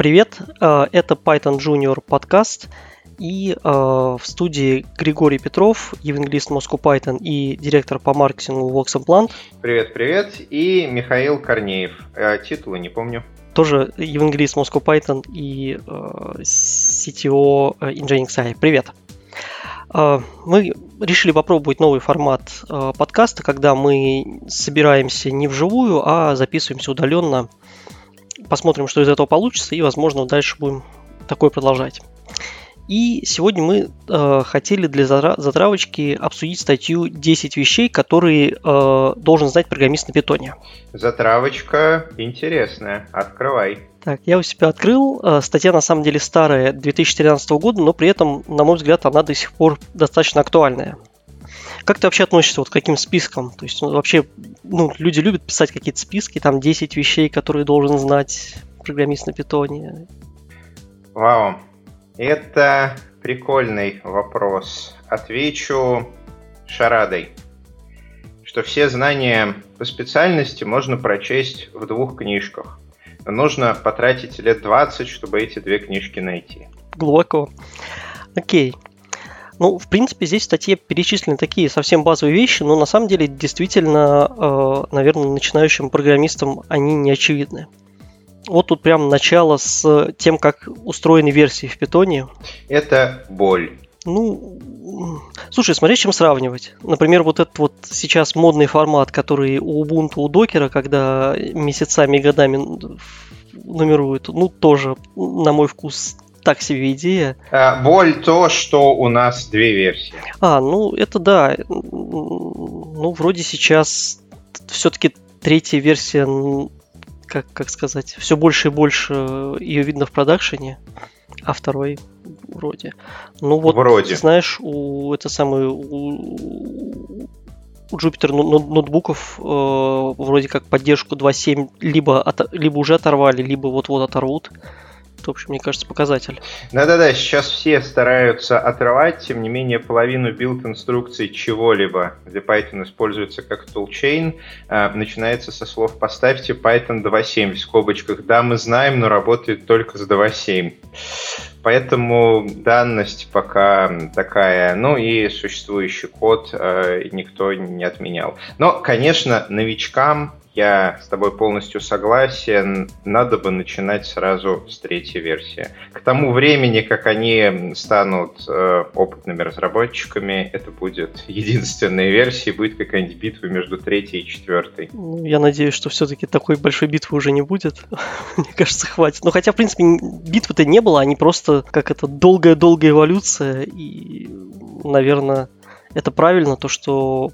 Привет, э, это Python Junior подкаст. И э, в студии Григорий Петров, евангелист Moscow Python и директор по маркетингу Vox Implant. Привет, привет. И Михаил Корнеев. Э, титулы не помню. Тоже евангелист Moscow Python и CTO Nginx AI. Привет. Мы решили попробовать новый формат подкаста, когда мы собираемся не вживую, а записываемся удаленно. Посмотрим, что из этого получится, и, возможно, дальше будем такое продолжать. И сегодня мы э, хотели для затравочки обсудить статью 10 вещей, которые э, должен знать программист на питоне. Затравочка интересная. Открывай. Так, я у себя открыл. Э, статья на самом деле старая, 2013 года, но при этом, на мой взгляд, она до сих пор достаточно актуальная. Как ты вообще относишься вот к каким спискам? То есть ну, вообще, ну, люди любят писать какие-то списки, там 10 вещей, которые должен знать программист на питоне. Вау, это прикольный вопрос. Отвечу шарадой, что все знания по специальности можно прочесть в двух книжках. Но нужно потратить лет 20, чтобы эти две книжки найти. Глубоко. Окей. Ну, в принципе, здесь в статье перечислены такие совсем базовые вещи, но на самом деле действительно, э, наверное, начинающим программистам они не очевидны. Вот тут прям начало с тем, как устроены версии в питоне. Это боль. Ну, слушай, смотри, чем сравнивать. Например, вот этот вот сейчас модный формат, который у Ubuntu, у докера, когда месяцами и годами нумеруют, ну, тоже, на мой вкус, так себе идея. А, боль то, что у нас две версии. А, ну, это да. Ну, вроде сейчас все-таки третья версия как, как сказать, все больше и больше ее видно в продакшене, а второй вроде. Ну вот, вроде. знаешь, у это самое у, у Jupyter ноутбуков э, вроде как поддержку 2.7 либо, от, либо уже оторвали, либо вот-вот оторвут. В общем, мне кажется, показатель. Да-да-да, сейчас все стараются отрывать, тем не менее, половину билд-инструкций чего-либо, где Python используется как toolchain, э, начинается со слов «поставьте Python 2.7» в скобочках. Да, мы знаем, но работает только с 2.7. Поэтому данность пока такая, ну и существующий код э, никто не отменял. Но, конечно, новичкам я с тобой полностью согласен. Надо бы начинать сразу с третьей версии. К тому времени, как они станут э, опытными разработчиками, это будет единственная версия, будет какая-нибудь битва между третьей и четвертой. Ну, я надеюсь, что все-таки такой большой битвы уже не будет. Мне кажется, хватит. Ну, хотя, в принципе, битвы-то не было, они просто как это долгая-долгая эволюция. И, наверное, это правильно, то, что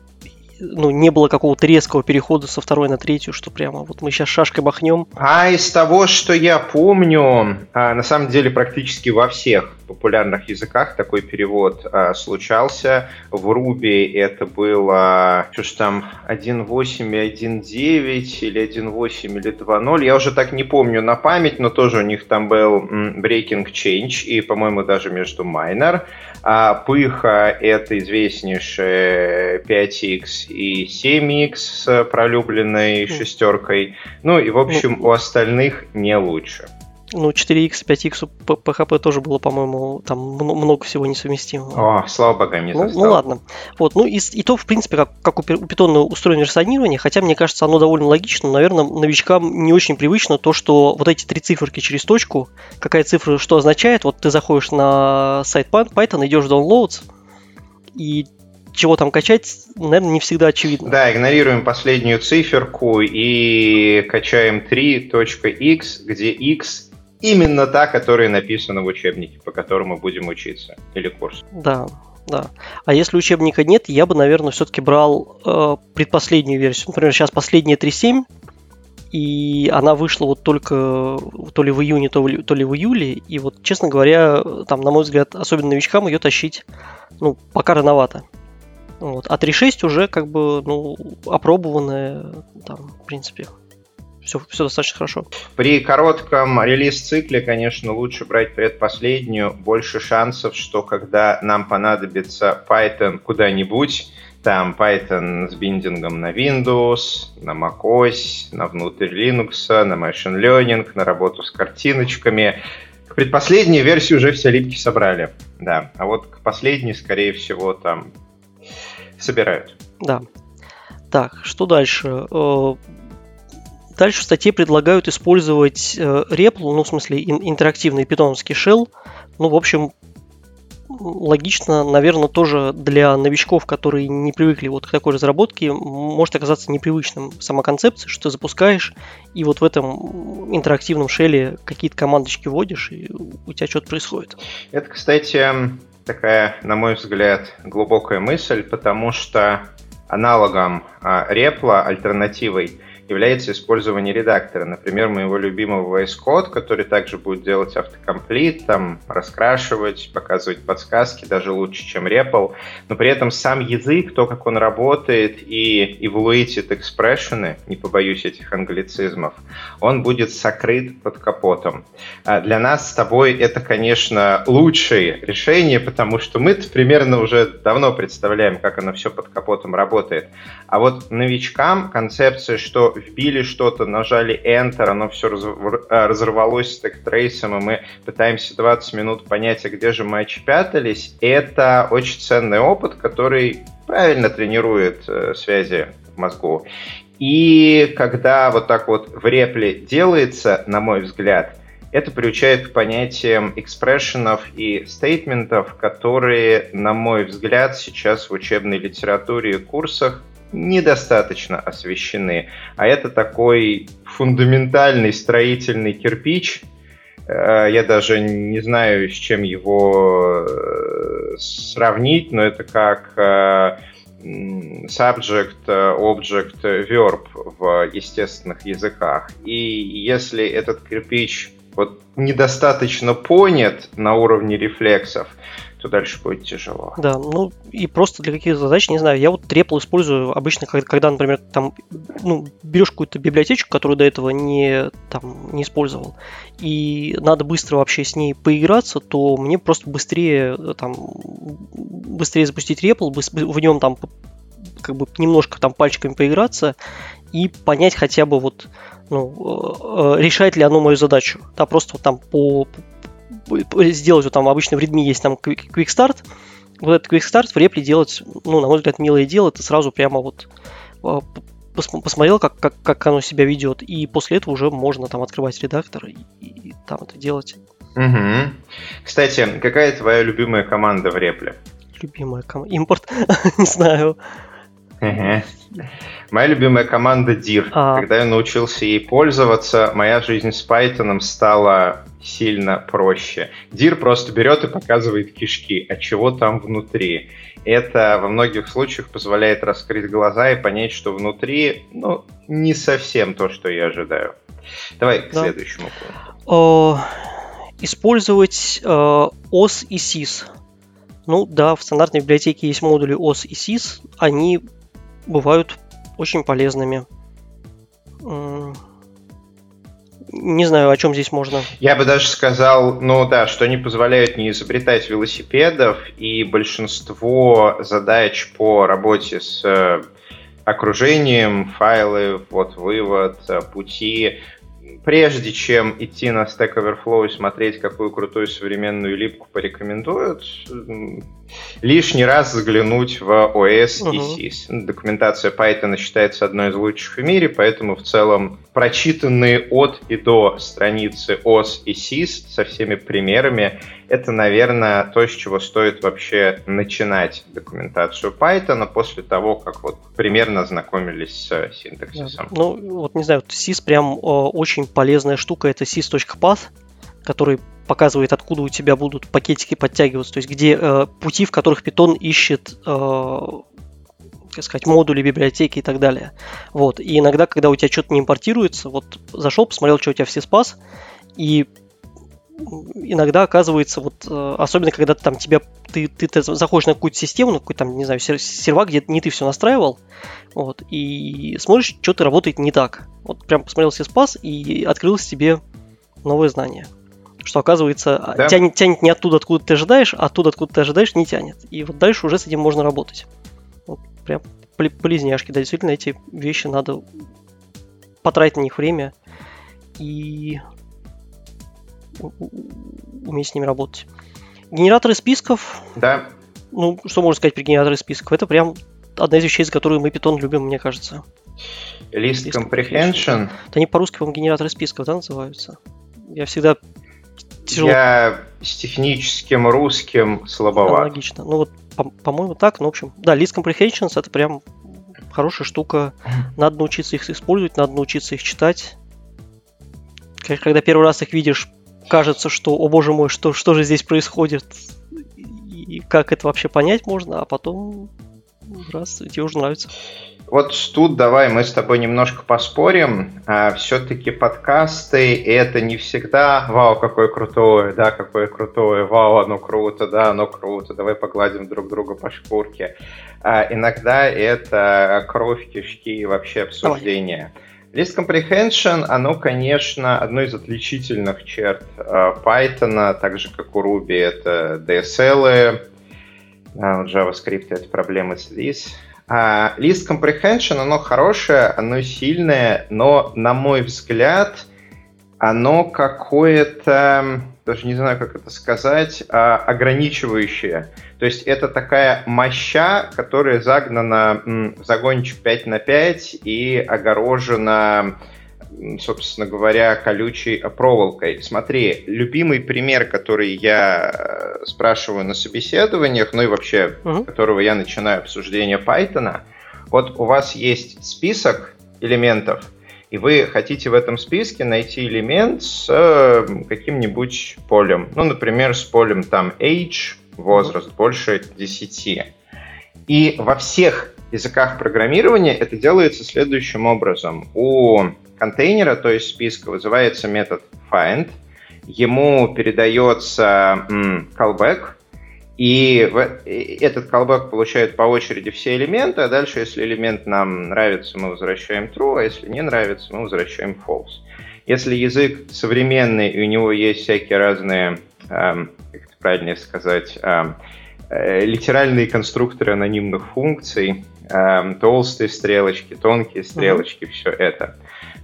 ну, не было какого-то резкого перехода со второй на третью, что прямо вот мы сейчас шашкой махнем. А из того, что я помню, а, на самом деле практически во всех популярных языках такой перевод а, случался. В Ruby это было, что ж там, 1.8 и 1.9 или 1.8 или 2.0. Я уже так не помню на память, но тоже у них там был breaking change и, по-моему, даже между minor. А Пыха — это известнейшие 5x и 7x с пролюбленной шестеркой. Ну и, в общем, у остальных не лучше. Ну, 4x, 5x у PHP тоже было, по-моему, там много всего несовместимого. О, слава богам, не ну, ну ладно. Вот, ну и, и то, в принципе, как, как у Python устроено версионирование, хотя мне кажется, оно довольно логично, наверное, новичкам не очень привычно то, что вот эти три циферки через точку, какая цифра что означает, вот ты заходишь на сайт Python, идешь в downloads, и чего там качать, наверное, не всегда очевидно. Да, игнорируем последнюю циферку и качаем 3.x, где x именно та, которая написана в учебнике, по которому будем учиться, или курс. Да, да. А если учебника нет, я бы, наверное, все-таки брал э, предпоследнюю версию. Например, сейчас последняя 3.7, и она вышла вот только то ли в июне, то ли, то ли в июле. И вот, честно говоря, там, на мой взгляд, особенно новичкам ее тащить, ну, пока рановато. Вот. А 3.6 уже как бы, ну, опробованная, там, в принципе, все, все достаточно хорошо. При коротком релиз-цикле, конечно, лучше брать предпоследнюю. Больше шансов, что когда нам понадобится Python куда-нибудь, там Python с биндингом на Windows, на macOS, на внутрь Linux, на Machine Learning, на работу с картиночками. К предпоследней версии уже все липки собрали, да. А вот к последней, скорее всего, там собирают. Да. Так, что дальше? Э, дальше в статье предлагают использовать REPL, ну, в смысле, интерактивный питоновский shell. Ну, в общем, логично, наверное, тоже для новичков, которые не привыкли вот к такой разработке, может оказаться непривычным сама концепция, что ты запускаешь, и вот в этом интерактивном шеле какие-то командочки вводишь, и у тебя что-то происходит. Это, кстати, такая, на мой взгляд, глубокая мысль, потому что аналогом репла, альтернативой является использование редактора. Например, моего любимого VS Code, который также будет делать автокомплит, там, раскрашивать, показывать подсказки, даже лучше, чем REPL. Но при этом сам язык, то, как он работает и evaluated expression, не побоюсь этих англицизмов, он будет сокрыт под капотом. А для нас с тобой это, конечно, лучшее решение, потому что мы примерно уже давно представляем, как оно все под капотом работает. А вот новичкам концепция, что вбили что-то, нажали Enter, оно все э, разорвалось с трейсом, и мы пытаемся 20 минут понять, а где же мы очепятались, это очень ценный опыт, который правильно тренирует э, связи в мозгу. И когда вот так вот в репле делается, на мой взгляд, это приучает к понятиям экспрессионов и стейтментов, которые, на мой взгляд, сейчас в учебной литературе и курсах недостаточно освещены. А это такой фундаментальный строительный кирпич. Э, я даже не знаю, с чем его э, сравнить, но это как э, subject, object, verb в естественных языках. И если этот кирпич вот недостаточно понят на уровне рефлексов, то дальше будет тяжело. Да, ну и просто для каких задач, не знаю, я вот трепл использую обычно, когда, например, там, ну, берешь какую-то библиотечку, которую до этого не, там, не использовал, и надо быстро вообще с ней поиграться, то мне просто быстрее, там, быстрее запустить репл, в нем там как бы немножко там пальчиками поиграться и понять хотя бы вот ну, э, э, решает ли оно мою задачу. Да, просто вот там по, сделать, вот там обычно в Redmi есть там Quick Start, вот этот Quick Start в репле делать, ну, на мой взгляд, милое дело, ты сразу прямо вот а, посмотрел, как, как, как оно себя ведет, и после этого уже можно там открывать редактор и, и там это делать. Угу. Кстати, какая твоя любимая команда в репле? Любимая команда? Импорт? Не знаю. Моя любимая команда DIR. А. Когда я научился ей пользоваться, моя жизнь с Python стала сильно проще. DIR просто берет и показывает кишки, а чего там внутри. Это во многих случаях позволяет раскрыть глаза и понять, что внутри, ну, не совсем то, что я ожидаю. Давай к да. следующему О, использовать э, OS и SIS. Ну да, в стандартной библиотеке есть модули OS и SIS. Они бывают очень полезными. Не знаю, о чем здесь можно. Я бы даже сказал, ну да, что они позволяют не изобретать велосипедов, и большинство задач по работе с э, окружением, файлы, вот вывод, э, пути, прежде чем идти на Stack Overflow и смотреть, какую крутую современную липку порекомендуют, лишний раз заглянуть в OS угу. и SIS. Документация Python считается одной из лучших в мире, поэтому в целом прочитанные от и до страницы OS и SIS со всеми примерами это, наверное, то, с чего стоит вообще начинать документацию Python после того, как вот примерно ознакомились с синтаксисом. Ну, вот не знаю, SIS прям э, очень полезная штука, это sys.path, который показывает, откуда у тебя будут пакетики подтягиваться, то есть где э, пути, в которых Python ищет э, как сказать, модули, библиотеки и так далее. Вот. И иногда, когда у тебя что-то не импортируется, вот зашел, посмотрел, что у тебя все спас, и иногда оказывается, вот, э, особенно когда ты, там тебя, ты, ты, ты заходишь на какую-то систему, на какой-то там, не знаю, сервак, где не ты все настраивал, вот, и смотришь, что-то работает не так. Вот прям посмотрел все спас и открылось тебе новое знание. Что оказывается, а, да. тянет, тянет не оттуда, откуда ты ожидаешь, а оттуда, откуда ты ожидаешь, не тянет. И вот дальше уже с этим можно работать. Вот прям полезняшки. Да, действительно, эти вещи надо потратить на них время и уметь с ними работать. Генераторы списков. Да. Ну, что можно сказать про генераторы списков? Это прям одна из вещей, за которую мы Python любим, мне кажется. List comprehension. Это они по-русски, по генераторы списков, да, называются? Я всегда тяжело... Я с техническим русским слабоват. Логично. Ну вот, по-моему, так. Ну, в общем, да, list comprehensions это прям хорошая штука. Надо научиться их использовать, надо научиться их читать. Когда первый раз их видишь, кажется, что, о боже мой, что, что же здесь происходит, и как это вообще понять можно, а потом раз, тебе уже нравится. Вот тут давай мы с тобой немножко поспорим. А, все-таки подкасты это не всегда вау, какое крутое, да, какое крутое, вау, оно круто, да, оно круто, давай погладим друг друга по шкурке. А, иногда это кровь, кишки и вообще обсуждение. List Comprehension, оно, конечно, одно из отличительных черт а, Python, так же, как у Ruby, это DSL, у JavaScript это проблемы с this. А list comprehension, оно хорошее, оно сильное, но, на мой взгляд, оно какое-то, даже не знаю, как это сказать, а, ограничивающее. То есть это такая моща, которая загнана в загончик 5 на 5 и огорожена собственно говоря, колючей проволокой. Смотри, любимый пример, который я э, спрашиваю на собеседованиях, ну и вообще, uh-huh. которого я начинаю обсуждение Python, вот у вас есть список элементов, и вы хотите в этом списке найти элемент с э, каким-нибудь полем. Ну, например, с полем там age, возраст, больше 10. И во всех языках программирования это делается следующим образом. У контейнера, то есть списка, вызывается метод find, ему передается callback, и этот callback получает по очереди все элементы, а дальше, если элемент нам нравится, мы возвращаем true, а если не нравится, мы возвращаем false. Если язык современный, и у него есть всякие разные, эм, как это правильнее сказать, эм, э, литеральные конструкторы анонимных функций, эм, толстые стрелочки, тонкие стрелочки, mm-hmm. все это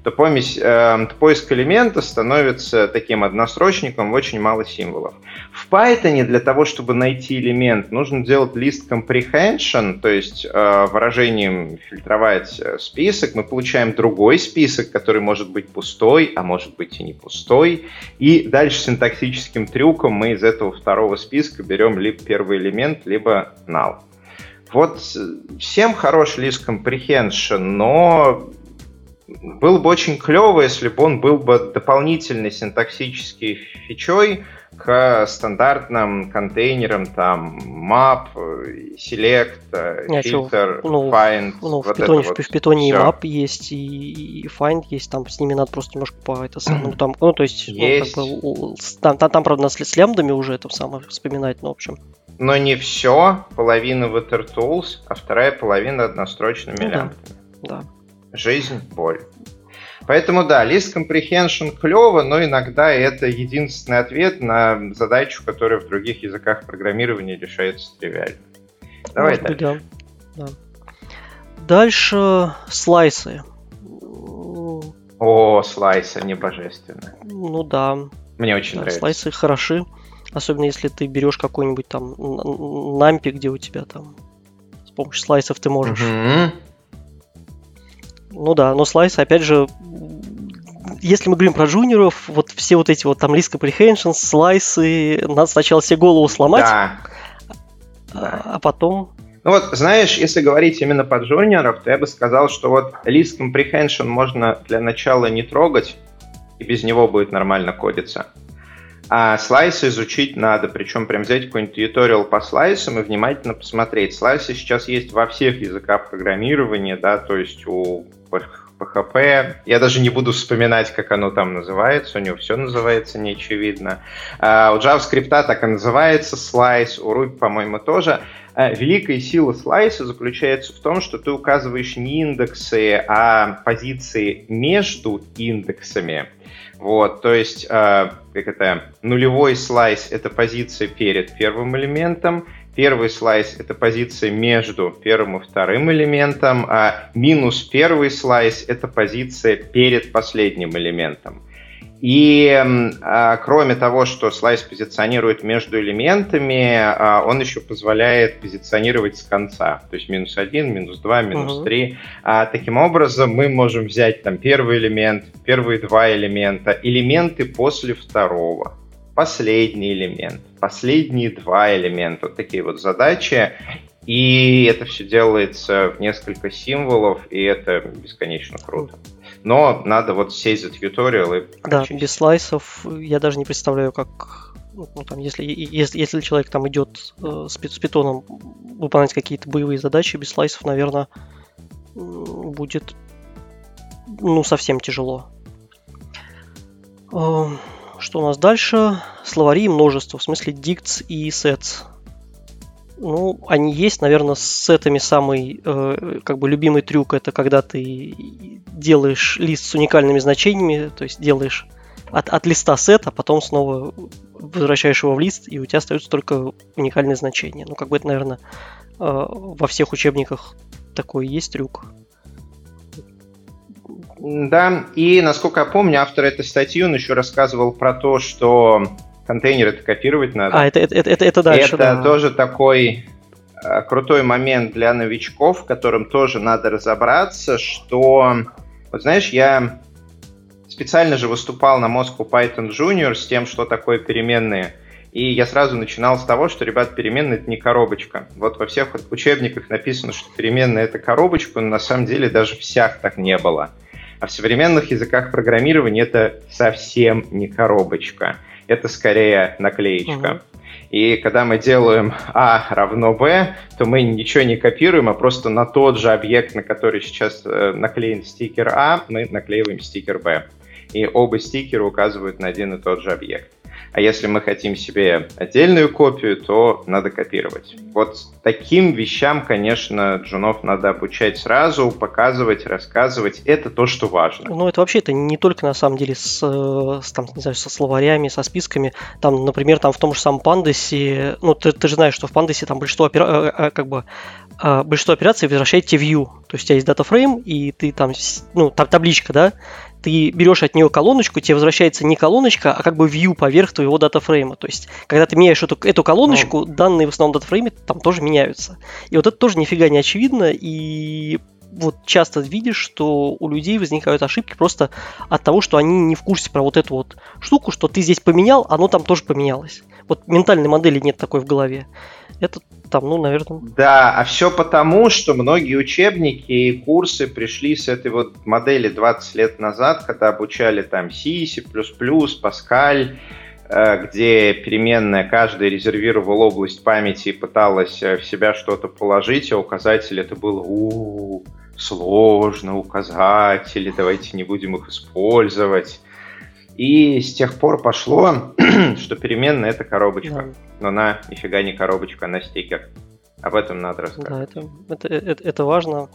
то, помесь, э, поиск элемента становится таким однострочником, очень мало символов. В Python для того, чтобы найти элемент, нужно делать list comprehension, то есть э, выражением фильтровать э, список. Мы получаем другой список, который может быть пустой, а может быть и не пустой. И дальше синтаксическим трюком мы из этого второго списка берем либо первый элемент, либо null. Вот э, всем хорош list comprehension, но было бы очень клево, если бы он был бы дополнительной синтаксической фичой к стандартным контейнерам, там, map, select, filter, ну, find. Ну, вот в, питоне, вот в питоне и map есть, и, и find есть, там с ними надо просто немножко по это ну, там, ну, то есть, есть. Ну, как бы, там, там, там, правда, с, лямбдами уже это самое вспоминать, но, в общем. Но не все, половина в Tools, а вторая половина однострочными ну, лямбдами. Да. да жизнь, боль. Поэтому да, list comprehension клево, но иногда это единственный ответ на задачу, которая в других языках программирования решается тривиально. Давай Может дальше. Быть, да. да. Дальше слайсы. О, слайсы, они божественны. Ну да. Мне очень да, нравится. Слайсы хороши. Особенно если ты берешь какой-нибудь там нампи, где у тебя там с помощью слайсов ты можешь mm-hmm ну да, но слайсы, опять же, если мы говорим про джуниоров, вот все вот эти вот там list comprehension, слайсы, надо сначала себе голову сломать, да. А, а потом... Ну вот, знаешь, если говорить именно под джуниоров, то я бы сказал, что вот list comprehension можно для начала не трогать, и без него будет нормально кодиться. А слайсы изучить надо, причем прям взять какой-нибудь туториал по слайсам и внимательно посмотреть. Слайсы сейчас есть во всех языках программирования, да, то есть у PHP. Я даже не буду вспоминать, как оно там называется, у него все называется неочевидно. А у JavaScript так и называется слайс, у Ruby, по-моему, тоже. А великая сила слайса заключается в том, что ты указываешь не индексы, а позиции между индексами. Вот, то есть, э, как это, нулевой слайс — это позиция перед первым элементом, Первый слайс – это позиция между первым и вторым элементом, а минус первый слайс – это позиция перед последним элементом. И а, кроме того, что слайс позиционирует между элементами, а, он еще позволяет позиционировать с конца. То есть минус один, минус два, минус три. А, таким образом, мы можем взять там первый элемент, первые два элемента, элементы после второго последний элемент, последние два элемента, вот такие вот задачи. И это все делается в несколько символов, и это бесконечно круто. Но надо вот сесть за тьюториал и Да, без слайсов я даже не представляю, как ну, там, если, если, если человек там идет э, с, с питоном выполнять какие-то боевые задачи, без слайсов, наверное, будет ну, совсем тяжело. Эм, что у нас дальше? Словари множество, в смысле dicts и sets. Ну, они есть, наверное, с сетами самый э, как бы любимый трюк это когда ты делаешь лист с уникальными значениями, то есть делаешь от, от листа сет, а потом снова возвращаешь его в лист, и у тебя остаются только уникальные значения. Ну, как бы это, наверное, э, во всех учебниках такой есть трюк. Да, и насколько я помню, автор этой статьи, он еще рассказывал про то, что контейнер это копировать надо. А, это, это, это, это дальше, Это да. тоже такой э, крутой момент для новичков, в котором тоже надо разобраться, что, вот знаешь, я специально же выступал на Moscow Python Junior с тем, что такое переменные. И я сразу начинал с того, что, ребят, переменная это не коробочка. Вот во всех учебниках написано, что переменная это коробочка, но на самом деле даже всех так не было. А в современных языках программирования это совсем не коробочка. Это скорее наклеечка. Угу. И когда мы делаем А равно Б, то мы ничего не копируем, а просто на тот же объект, на который сейчас э, наклеен стикер А, мы наклеиваем стикер Б. И оба стикера указывают на один и тот же объект. А если мы хотим себе отдельную копию, то надо копировать. Вот таким вещам, конечно, джунов надо обучать сразу, показывать, рассказывать. Это то, что важно. Ну, это вообще это не только на самом деле с, с там, не знаю, со словарями, со списками. Там, например, там в том же самом пандасе, ну, ты, ты же знаешь, что в пандасе там большинство, опера... Э, э, как бы, э, большинство операций возвращает тебе view. То есть у тебя есть датафрейм, и ты там, ну, там табличка, да, ты берешь от нее колоночку, тебе возвращается не колоночка, а как бы view поверх твоего датафрейма. То есть, когда ты меняешь эту, эту колоночку, mm. данные в основном датафрейме там тоже меняются. И вот это тоже нифига не очевидно, и вот часто видишь, что у людей возникают ошибки просто от того, что они не в курсе про вот эту вот штуку, что ты здесь поменял, оно там тоже поменялось. Вот ментальной модели нет такой в голове. Это там, ну, наверное... Да, а все потому, что многие учебники и курсы пришли с этой вот модели 20 лет назад, когда обучали там C, C++, Pascal, э, где переменная каждая резервировала область памяти и пыталась э, в себя что-то положить, а указатель это было у, сложно, указатели, давайте не будем их использовать. И с тех пор пошло, что переменная это коробочка. Да. Но она нифига не коробочка, она стикер. Об этом надо рассказать. Да, это, это, это, это важно.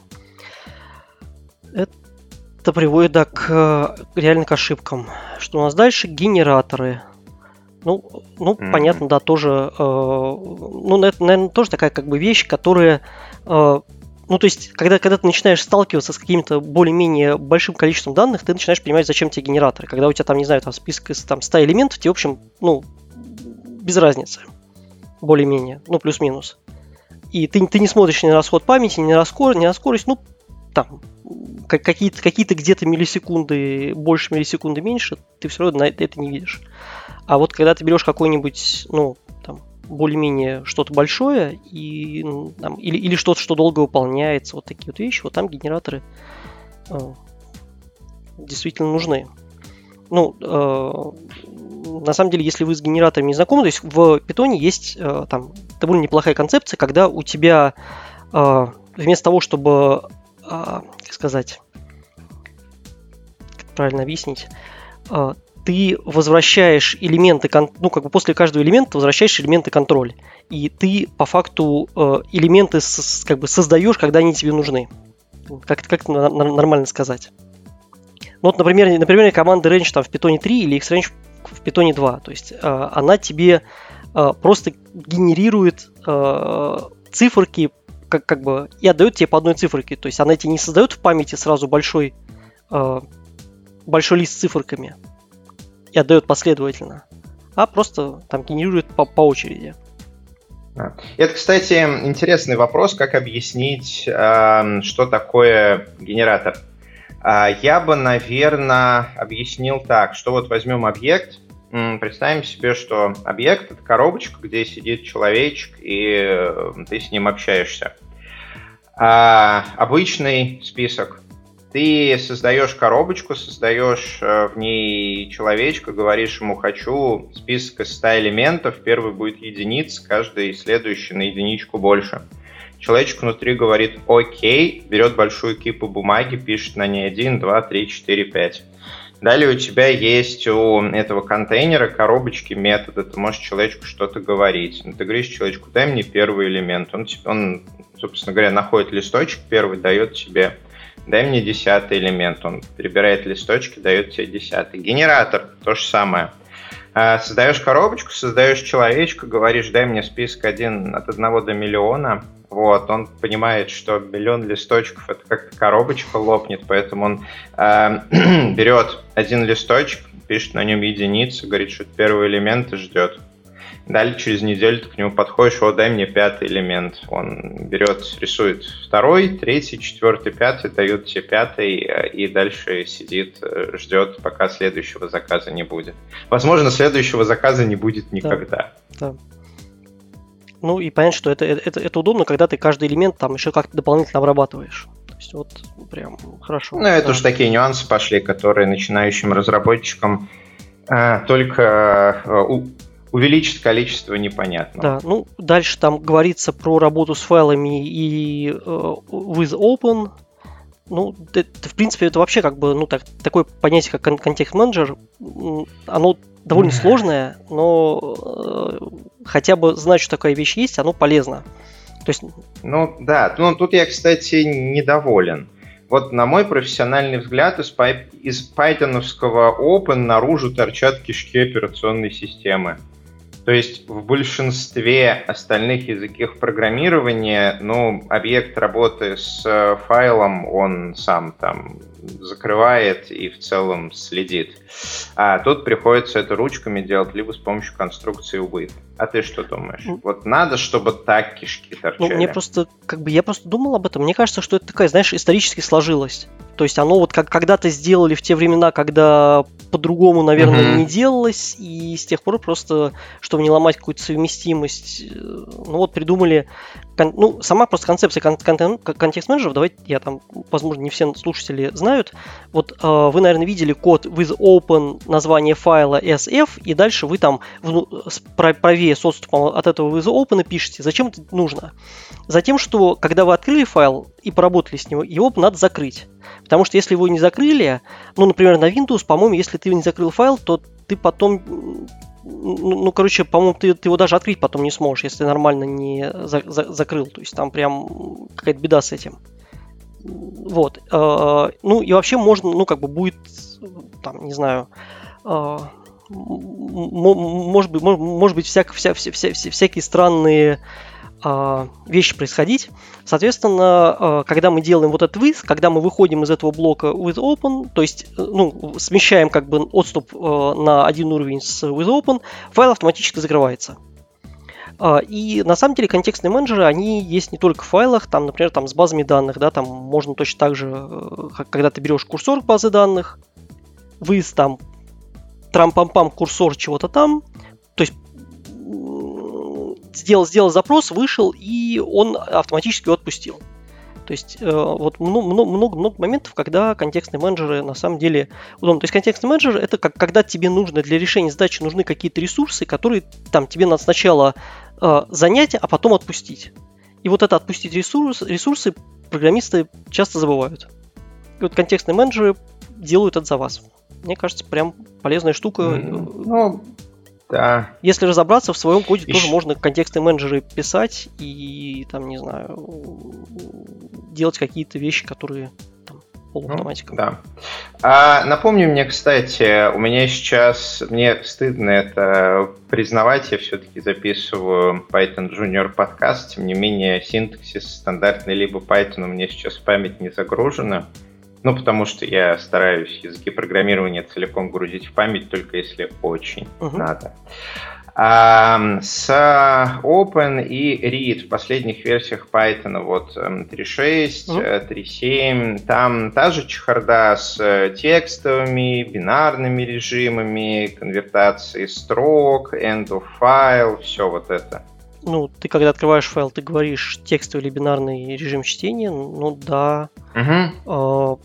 Это приводит да, к реально к ошибкам. Что у нас дальше? Генераторы. Ну, ну mm-hmm. понятно, да, тоже. Э, ну, это, наверное, тоже такая как бы вещь, которая э, ну, то есть, когда, когда ты начинаешь сталкиваться с каким-то более-менее большим количеством данных, ты начинаешь понимать, зачем тебе генераторы. Когда у тебя там, не знаю, там список из там, 100 элементов, тебе, в общем, ну, без разницы. Более-менее. Ну, плюс-минус. И ты, ты не смотришь ни на расход памяти, ни на, раскор, ни на скорость, ну, там, какие-то какие где-то миллисекунды больше, миллисекунды меньше, ты все равно это не видишь. А вот когда ты берешь какой-нибудь, ну, более-менее что-то большое и, там, или, или что-то, что долго выполняется, вот такие вот вещи, вот там генераторы э, действительно нужны. Ну, э, на самом деле, если вы с генераторами не знакомы, то есть в питоне есть э, там довольно неплохая концепция, когда у тебя э, вместо того, чтобы, э, как сказать, как правильно объяснить, э, ты возвращаешь элементы, ну, как бы после каждого элемента возвращаешь элементы контроля. И ты по факту э, элементы как бы создаешь, когда они тебе нужны. Как, как это нормально сказать? Ну, вот, например, например, команда range там в Python 3 или Xrange в Python 2. То есть э, она тебе э, просто генерирует циферки как, как бы и отдает тебе по одной циферке. То есть она тебе не создает в памяти сразу большой, большой лист с циферками и отдает последовательно, а просто там генерирует по, по очереди. Это, кстати, интересный вопрос, как объяснить, э, что такое генератор. Э, я бы, наверное, объяснил так, что вот возьмем объект, Представим себе, что объект — это коробочка, где сидит человечек, и э, ты с ним общаешься. А обычный список. Ты создаешь коробочку, создаешь э, в ней человечка, говоришь ему «хочу список из 100 элементов», первый будет единица, каждый следующий на единичку больше. Человечек внутри говорит «Окей», берет большую кипу бумаги, пишет на ней 1, 2, 3, 4, 5. Далее у тебя есть у этого контейнера коробочки метода, ты можешь человечку что-то говорить. Ну, ты говоришь человечку, дай мне первый элемент. Он, он, собственно говоря, находит листочек первый, дает тебе дай мне десятый элемент. Он перебирает листочки, дает тебе десятый. Генератор, то же самое. А, создаешь коробочку, создаешь человечка, говоришь, дай мне список один от одного до миллиона. Вот, он понимает, что миллион листочков это как коробочка лопнет, поэтому он э, берет один листочек, пишет на нем единицу, говорит, что это первый элемент и ждет. Далее через неделю ты к нему подходишь, о, дай мне пятый элемент. Он берет, рисует второй, третий, четвертый, пятый, дает тебе пятый, э, и дальше сидит, э, ждет, пока следующего заказа не будет. Возможно, следующего заказа не будет никогда. Да. да. Ну и понятно, что это, это, это удобно, когда ты каждый элемент там еще как-то дополнительно обрабатываешь. То есть вот прям хорошо. Ну, это да. уж такие нюансы пошли, которые начинающим разработчикам э, только у, увеличит количество непонятного. Да, ну дальше там говорится про работу с файлами и э, with open. Ну, это, в принципе, это вообще как бы, ну, так, такое понятие, как контекст менеджер, оно довольно сложное, но э, хотя бы знать, что такая вещь есть, оно полезно. То есть... Ну да, ну тут я, кстати, недоволен. Вот на мой профессиональный взгляд из, пай... из пайтоновского Open наружу торчат кишки операционной системы. То есть в большинстве остальных языков программирования, ну, объект работы с э, файлом, он сам там закрывает и в целом следит. А тут приходится это ручками делать, либо с помощью конструкции with. А ты что думаешь? Ну, вот надо, чтобы так кишки торчали? Ну, мне просто, как бы, я просто думал об этом. Мне кажется, что это такая, знаешь, исторически сложилось. То есть оно вот как когда-то сделали в те времена, когда по-другому, наверное, mm-hmm. не делалось, и с тех пор просто, чтобы не ломать какую-то совместимость, э, ну вот придумали, ну, сама просто концепция контекст-менеджеров, давайте я там, возможно, не все слушатели знают, вот э, вы, наверное, видели код with open название файла sf, и дальше вы там вну, правее с отступом от этого with open пишете. Зачем это нужно? Затем, что когда вы открыли файл и поработали с него, его надо закрыть. Потому что если его не закрыли, ну, например, на Windows, по-моему, если ты не закрыл файл, то ты потом ну, ну, короче, по-моему, ты, ты его даже открыть потом не сможешь, если нормально не за, за, закрыл. То есть там прям какая-то беда с этим. Вот. Э, ну и вообще можно, ну как бы будет, там, не знаю, э, может быть, может быть всяк, вся, вся, вся, всякие странные а, вещи происходить. Соответственно, а, когда мы делаем вот этот with, когда мы выходим из этого блока with open, то есть э, ну, смещаем как бы отступ э, на один уровень с with open, файл автоматически закрывается. А, и на самом деле контекстные менеджеры, они есть не только в файлах, там, например, там с базами данных, да, там можно точно так же, э, когда ты берешь курсор базы данных, with там трам-пам-пам курсор чего-то там, то есть сделал, сделал запрос, вышел, и он автоматически его отпустил. То есть э, вот много, много, много моментов, когда контекстные менеджеры на самом деле удобны. То есть контекстный менеджер это как когда тебе нужно для решения задачи нужны какие-то ресурсы, которые там тебе надо сначала э, занять, а потом отпустить. И вот это отпустить ресурс, ресурсы программисты часто забывают. И вот контекстные менеджеры делают это за вас. Мне кажется, прям полезная штука. Ну, да. Если разобраться, в своем коде Ищ... тоже можно контекстные менеджеры писать и там, не знаю, делать какие-то вещи, которые там, полуавтоматика. Ну, да. А, напомню мне, кстати, у меня сейчас, мне стыдно это признавать, я все-таки записываю Python Junior подкаст, тем не менее синтаксис стандартный либо Python у меня сейчас в память не загружена. Ну, потому что я стараюсь языки программирования целиком грузить в память, только если очень uh-huh. надо. А, с Open и Read в последних версиях Python, вот 3.6, uh-huh. 3.7, там та же чехарда с э, текстовыми, бинарными режимами, конвертацией строк, end of file, все вот это. Ну, ты когда открываешь файл, ты говоришь текстовый или бинарный режим чтения, ну да. Угу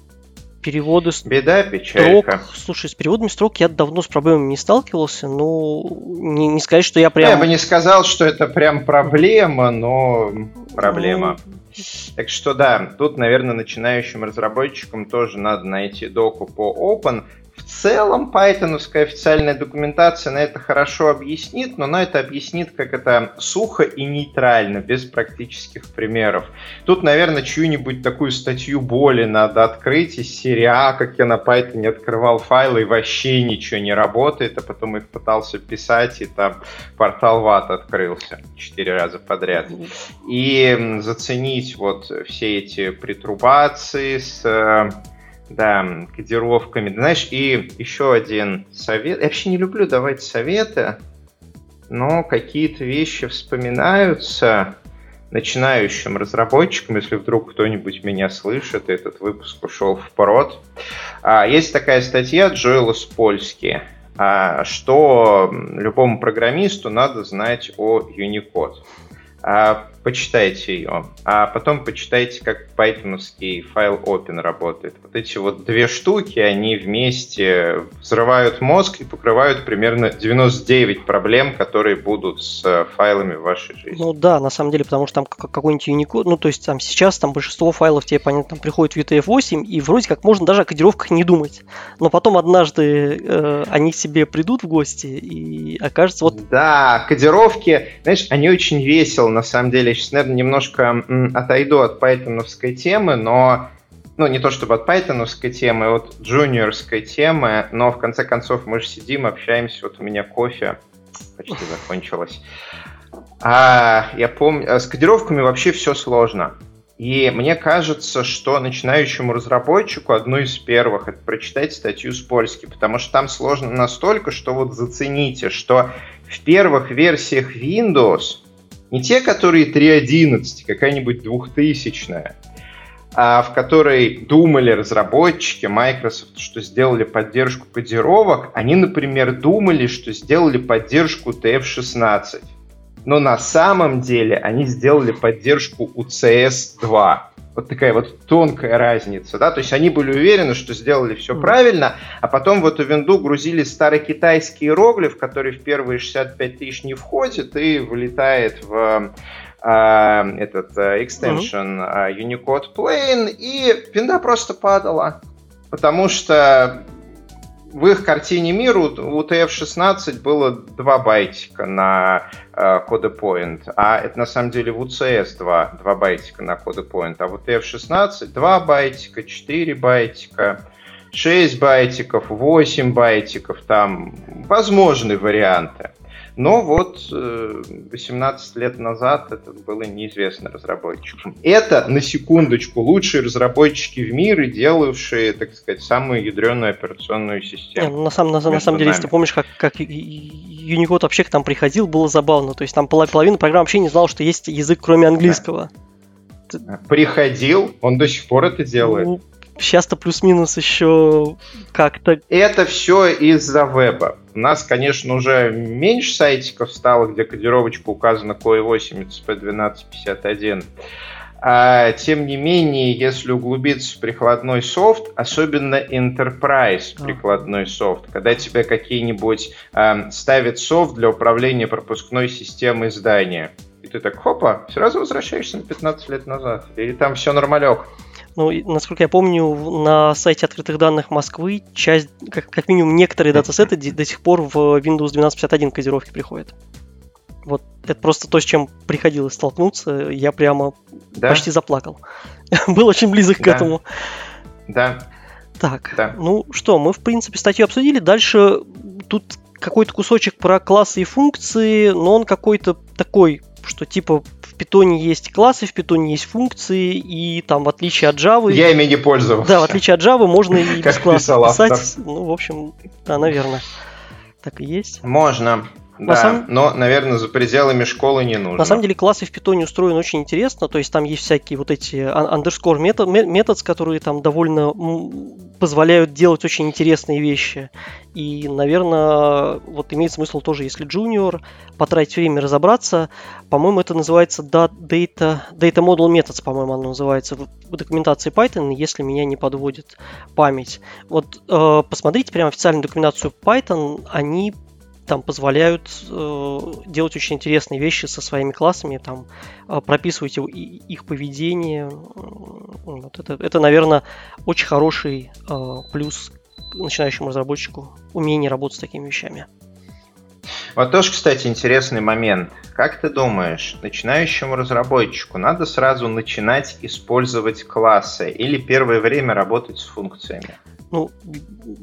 переводы Беда, печалька. строк. Слушай, с переводами строк я давно с проблемами не сталкивался, но не, не сказать, что я прям... Я бы не сказал, что это прям проблема, но проблема. Ну... Так что да, тут, наверное, начинающим разработчикам тоже надо найти доку по Open. В целом, пайтоновская официальная документация на это хорошо объяснит, но она это объяснит как это сухо и нейтрально, без практических примеров. Тут, наверное, чью-нибудь такую статью боли надо открыть из серии А, как я на Python открывал файлы и вообще ничего не работает, а потом их пытался писать, и там портал ват открылся четыре раза подряд. И заценить вот все эти притрубации с э, да, кодировками. Знаешь, и еще один совет. Я вообще не люблю давать советы, но какие-то вещи вспоминаются начинающим разработчикам, если вдруг кто-нибудь меня слышит, и этот выпуск ушел в пород. А, есть такая статья Джоэла Спольски, а, что любому программисту надо знать о Unicode. Почитайте ее, а потом почитайте, как пайтоновский файл open работает. Вот эти вот две штуки, они вместе взрывают мозг и покрывают примерно 99 проблем, которые будут с файлами в вашей жизни. Ну да, на самом деле, потому что там какой-нибудь Unicode, ну то есть там сейчас там большинство файлов тебе, понятно, там приходит в UTF-8, и вроде как можно даже о кодировках не думать. Но потом однажды э, они к себе придут в гости, и окажется вот... Да, кодировки, знаешь, они очень весело на самом деле я сейчас, наверное, немножко отойду от пайтоновской темы, но ну, не то чтобы от пайтоновской темы, а от джуниорской темы, но в конце концов мы же сидим, общаемся, вот у меня кофе почти закончилось. А, я помню, а с кодировками вообще все сложно. И мне кажется, что начинающему разработчику одно из первых это прочитать статью с польски, потому что там сложно настолько, что вот зацените, что в первых версиях Windows не те, которые 3.11, какая-нибудь двухтысячная, а в которой думали разработчики Microsoft, что сделали поддержку кодировок, они, например, думали, что сделали поддержку TF16. Но на самом деле они сделали поддержку UCS-2 вот такая вот тонкая разница, да, то есть они были уверены, что сделали все правильно, а потом в эту винду грузили старый китайский иероглиф, который в первые 65 тысяч не входит и вылетает в а, этот а, extension а, Unicode Plain, и винда просто падала, потому что в их картине мира у TF-16 было 2 байтика на э, кодепоинт, а это на самом деле в UCS 2, 2 байтика на кодепоинт, а в TF-16 2 байтика, 4 байтика, 6 байтиков, 8 байтиков, там возможны варианты. Но вот 18 э, лет назад это было неизвестно разработчикам. Это, на секундочку, лучшие разработчики в мире, делавшие, так сказать, самую ядреную операционную систему. Не, ну, на, самом, на, на самом деле, если ты помнишь, как, как Unicode вообще к нам приходил, было забавно. То есть там половина программ вообще не знала, что есть язык, кроме английского. Да. Приходил, он до сих пор это делает. Сейчас-то плюс-минус еще как-то... Это все из-за веба. У нас, конечно, уже меньше сайтиков стало, где кодировочка указана COE8 SP1251. А, тем не менее, если углубиться в прикладной софт, особенно Enterprise прикладной софт, когда тебе какие-нибудь э, ставят софт для управления пропускной системой здания, и ты так, хопа, сразу возвращаешься на 15 лет назад, или там все нормалек. Ну, насколько я помню, на сайте открытых данных Москвы часть, как, как минимум некоторые датасеты до сих пор в Windows 1251 кодировки приходят. Вот это просто то, с чем приходилось столкнуться. Я прямо да? почти заплакал. Был очень близок да. к этому. Да. Так, да. ну что, мы в принципе статью обсудили. Дальше тут какой-то кусочек про классы и функции, но он какой-то такой, что типа в питоне есть классы, в питоне есть функции, и там в отличие от Java... Я ими не пользовался. Да, в отличие от Java можно и без классов писать. Ну, в общем, да, наверное. Так и есть. Можно. Да, самом... но, наверное, за пределами школы не нужно. На самом деле классы в питоне устроены очень интересно, то есть там есть всякие вот эти underscore метод, метод, которые там довольно позволяют делать очень интересные вещи. И, наверное, вот имеет смысл тоже, если junior, потратить время разобраться. По-моему, это называется data, data model methods, по-моему, оно называется в документации Python, если меня не подводит память. Вот э, посмотрите прямо официальную документацию Python, они там позволяют э, делать очень интересные вещи со своими классами, там э, и, их поведение. Вот это, это, наверное, очень хороший э, плюс начинающему разработчику умение работать с такими вещами. Вот тоже, кстати, интересный момент. Как ты думаешь, начинающему разработчику надо сразу начинать использовать классы или первое время работать с функциями? Ну,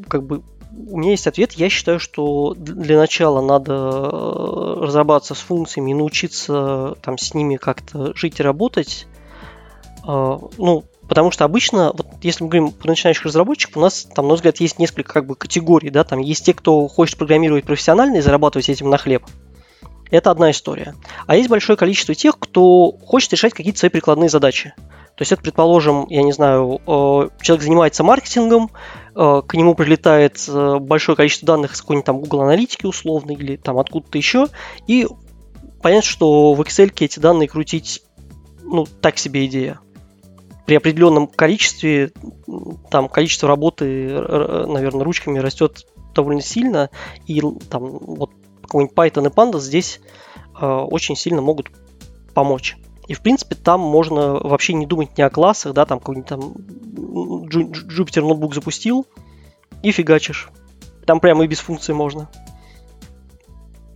как бы у меня есть ответ. Я считаю, что для начала надо э, разобраться с функциями научиться там с ними как-то жить и работать. А, ну, потому что обычно, вот если мы говорим про начинающих разработчиков, у нас там, на мой взгляд, есть несколько как бы категорий, да, там есть те, кто хочет программировать профессионально и зарабатывать этим на хлеб. Это одна история. А есть большое количество тех, кто хочет решать какие-то свои прикладные задачи. То есть это, предположим, я не знаю, человек занимается маркетингом, Э, к нему прилетает э, большое количество данных с какой-нибудь там Google аналитики условно или там откуда-то еще, и понятно, что в Excel эти данные крутить, ну, так себе идея. При определенном количестве, там количество работы, наверное, ручками растет довольно сильно, и там вот какой-нибудь Python и Pandas здесь э, очень сильно могут помочь. И, в принципе, там можно вообще не думать ни о классах, да, там какой-нибудь там Jupyter ноутбук запустил и фигачишь. Там прямо и без функции можно.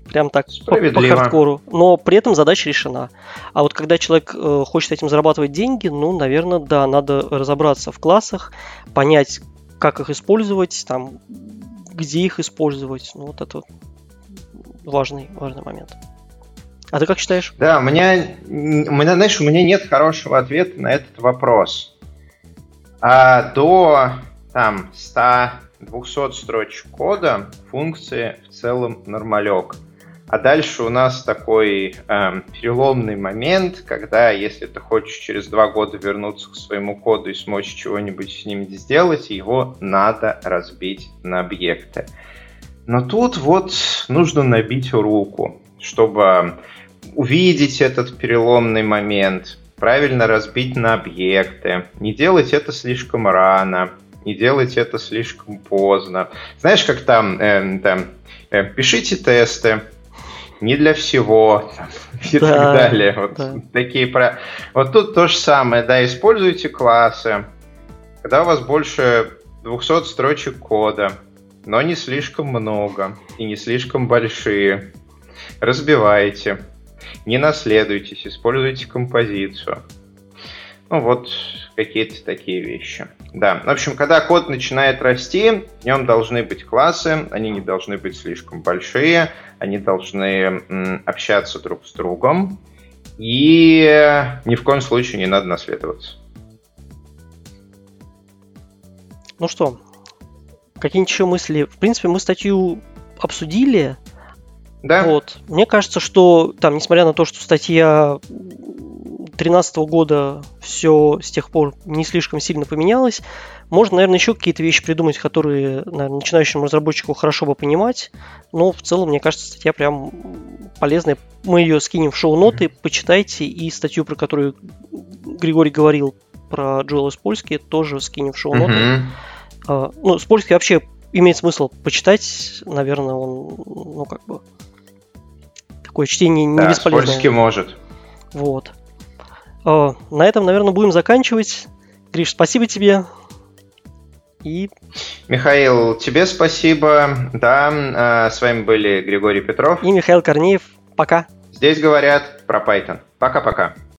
Прям так, по, по хардкору. Но при этом задача решена. А вот когда человек э, хочет этим зарабатывать деньги, ну, наверное, да, надо разобраться в классах, понять, как их использовать, там, где их использовать. Ну, вот это важный, важный момент. А ты как считаешь? Да, у меня, у меня, знаешь, у меня нет хорошего ответа на этот вопрос. А до там 100-200 строчек кода функции в целом нормалек. А дальше у нас такой э, переломный момент, когда если ты хочешь через два года вернуться к своему коду и смочь чего-нибудь с ним сделать, его надо разбить на объекты. Но тут вот нужно набить руку, чтобы увидеть этот переломный момент, правильно разбить на объекты, не делать это слишком рано, не делать это слишком поздно. Знаешь, как там, э, там э, пишите тесты, не для всего и да, так далее. Вот да. такие про. Вот тут то же самое, да, используйте классы, когда у вас больше 200 строчек кода, но не слишком много и не слишком большие. Разбивайте не наследуйтесь, используйте композицию. Ну вот какие-то такие вещи. Да, в общем, когда код начинает расти, в нем должны быть классы, они не должны быть слишком большие, они должны общаться друг с другом, и ни в коем случае не надо наследоваться. Ну что, какие-нибудь еще мысли? В принципе, мы статью обсудили, да. Вот. Мне кажется, что там, несмотря на то, что статья 2013 года все с тех пор не слишком сильно поменялось, можно, наверное, еще какие-то вещи придумать, которые наверное, начинающему разработчику хорошо бы понимать. Но в целом, мне кажется, статья прям полезная. Мы ее скинем в шоу-ноты, mm-hmm. почитайте. И статью, про которую Григорий говорил про JLS польский, тоже скинем в шоу-ноты. Mm-hmm. Ну, с вообще имеет смысл почитать. Наверное, он, ну, как бы Такое чтение не да, бесполезное. Польский может. Вот. О, на этом, наверное, будем заканчивать. Гриш, спасибо тебе. И... Михаил, тебе спасибо. Да, э, с вами были Григорий Петров. И Михаил Корнеев. Пока. Здесь говорят про Python. Пока-пока.